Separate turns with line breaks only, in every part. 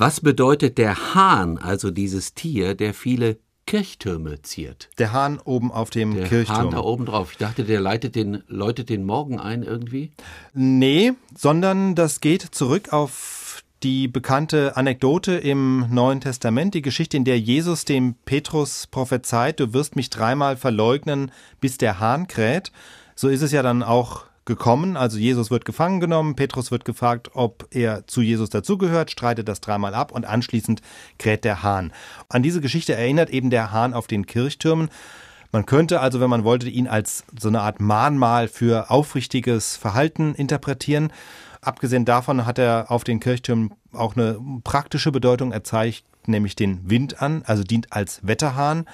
Was bedeutet der Hahn, also dieses Tier, der viele Kirchtürme ziert?
Der Hahn oben auf dem
Der
Kirchturm.
Hahn da oben drauf. Ich dachte, der leitet den, läutet den Morgen ein irgendwie.
Nee, sondern das geht zurück auf die bekannte Anekdote im Neuen Testament, die Geschichte, in der Jesus dem Petrus prophezeit, du wirst mich dreimal verleugnen, bis der Hahn kräht. So ist es ja dann auch gekommen. Also Jesus wird gefangen genommen, Petrus wird gefragt, ob er zu Jesus dazugehört, streitet das dreimal ab und anschließend kräht der Hahn. An diese Geschichte erinnert eben der Hahn auf den Kirchtürmen. Man könnte also, wenn man wollte, ihn als so eine Art Mahnmal für aufrichtiges Verhalten interpretieren. Abgesehen davon hat er auf den Kirchtürmen auch eine praktische Bedeutung. Er zeigt nämlich den Wind an, also dient als Wetterhahn.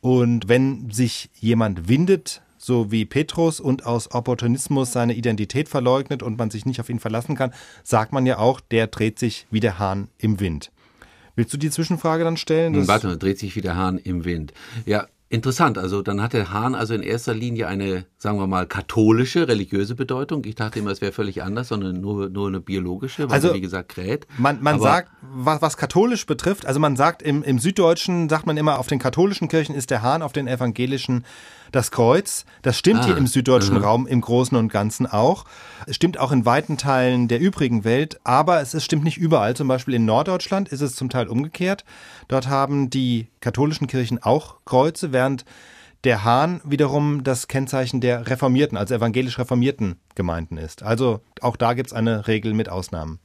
Und wenn sich jemand windet, so wie Petrus und aus Opportunismus seine Identität verleugnet und man sich nicht auf ihn verlassen kann, sagt man ja auch, der dreht sich wie der Hahn im Wind. Willst du die Zwischenfrage dann stellen?
Hm, Warte mal, dreht sich wie der Hahn im Wind. Ja, interessant. Also dann hat der Hahn also in erster Linie eine, sagen wir mal, katholische, religiöse Bedeutung. Ich dachte immer, es wäre völlig anders, sondern nur, nur eine biologische, weil
Also,
er, wie gesagt, kräht.
Man, man sagt, was, was katholisch betrifft, also man sagt im, im Süddeutschen, sagt man immer, auf den katholischen Kirchen ist der Hahn, auf den evangelischen das Kreuz. Das stimmt
Ah,
hier im süddeutschen Raum im Großen und Ganzen auch. Es stimmt auch in weiten Teilen der übrigen Welt, aber es ist, stimmt nicht überall. Zum Beispiel in Norddeutschland ist es zum Teil umgekehrt. Dort haben die katholischen Kirchen auch Kreuze, während der Hahn wiederum das Kennzeichen der reformierten, also evangelisch reformierten Gemeinden ist. Also auch da gibt es eine Regel mit Ausnahmen.